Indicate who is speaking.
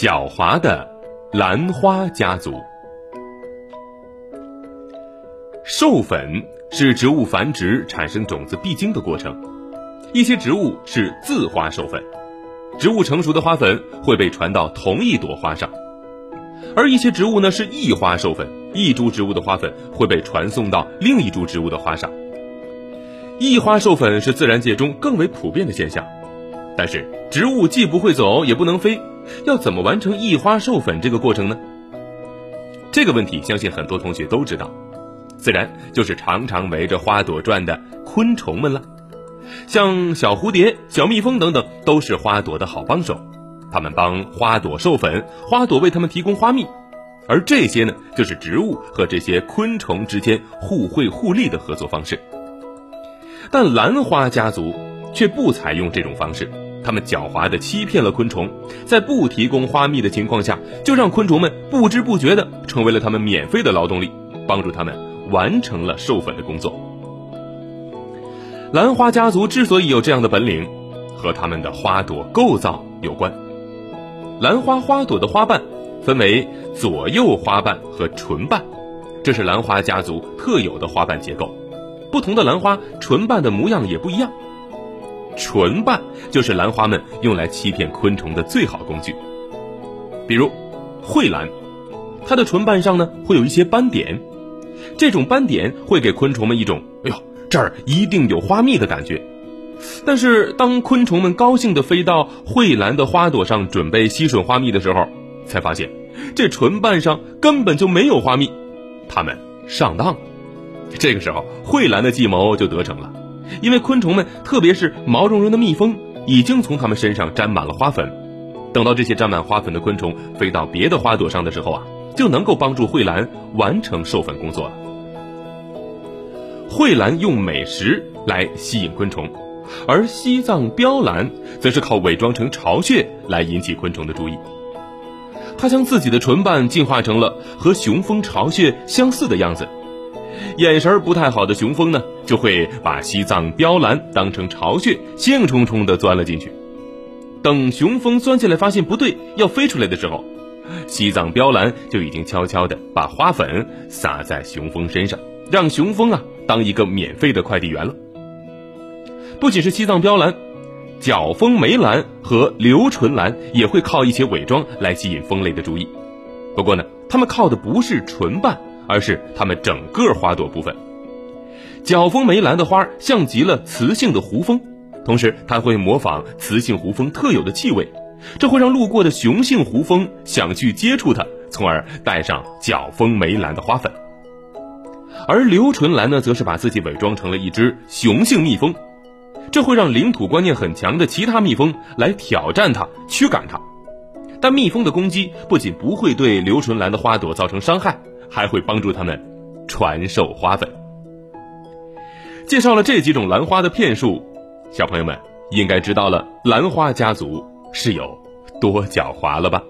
Speaker 1: 狡猾的兰花家族。授粉是植物繁殖产生种子必经的过程，一些植物是自花授粉，植物成熟的花粉会被传到同一朵花上，而一些植物呢是异花授粉，一株植物的花粉会被传送到另一株植物的花上。异花授粉是自然界中更为普遍的现象，但是植物既不会走也不能飞，要怎么完成异花授粉这个过程呢？这个问题相信很多同学都知道。自然就是常常围着花朵转的昆虫们了，像小蝴蝶、小蜜蜂等等，都是花朵的好帮手。它们帮花朵授粉，花朵为它们提供花蜜，而这些呢，就是植物和这些昆虫之间互惠互利的合作方式。但兰花家族却不采用这种方式，他们狡猾地欺骗了昆虫，在不提供花蜜的情况下，就让昆虫们不知不觉地成为了他们免费的劳动力，帮助他们。完成了授粉的工作。兰花家族之所以有这样的本领，和它们的花朵构造有关。兰花花朵的花瓣分为左右花瓣和唇瓣，这是兰花家族特有的花瓣结构。不同的兰花唇瓣的模样也不一样。唇瓣就是兰花们用来欺骗昆虫的最好工具。比如，蕙兰，它的唇瓣上呢会有一些斑点。这种斑点会给昆虫们一种“哎呦，这儿一定有花蜜”的感觉。但是，当昆虫们高兴地飞到蕙兰的花朵上准备吸吮花蜜的时候，才发现这唇瓣上根本就没有花蜜，它们上当了。这个时候，蕙兰的计谋就得逞了，因为昆虫们，特别是毛茸茸的蜜蜂，已经从它们身上沾满了花粉。等到这些沾满花粉的昆虫飞到别的花朵上的时候啊。就能够帮助蕙兰完成授粉工作了。蕙兰用美食来吸引昆虫，而西藏标兰则是靠伪装成巢穴来引起昆虫的注意。它将自己的唇瓣进化成了和雄蜂巢穴相似的样子，眼神不太好的雄蜂呢，就会把西藏标蓝当成巢穴，兴冲冲地钻了进去。等雄蜂钻进来发现不对，要飞出来的时候。西藏标蓝就已经悄悄地把花粉撒在雄蜂身上，让雄蜂啊当一个免费的快递员了。不仅是西藏标蓝，角蜂梅兰和流唇兰也会靠一些伪装来吸引蜂类的注意。不过呢，它们靠的不是唇瓣，而是它们整个花朵部分。角蜂梅兰的花像极了雌性的胡蜂，同时它会模仿雌性胡蜂特有的气味。这会让路过的雄性胡蜂想去接触它，从而带上角蜂梅兰的花粉。而刘纯兰呢，则是把自己伪装成了一只雄性蜜蜂，这会让领土观念很强的其他蜜蜂来挑战它、驱赶它。但蜜蜂的攻击不仅不会对刘纯兰的花朵造成伤害，还会帮助他们传授花粉。介绍了这几种兰花的骗术，小朋友们应该知道了兰花家族。是有多狡猾了吧？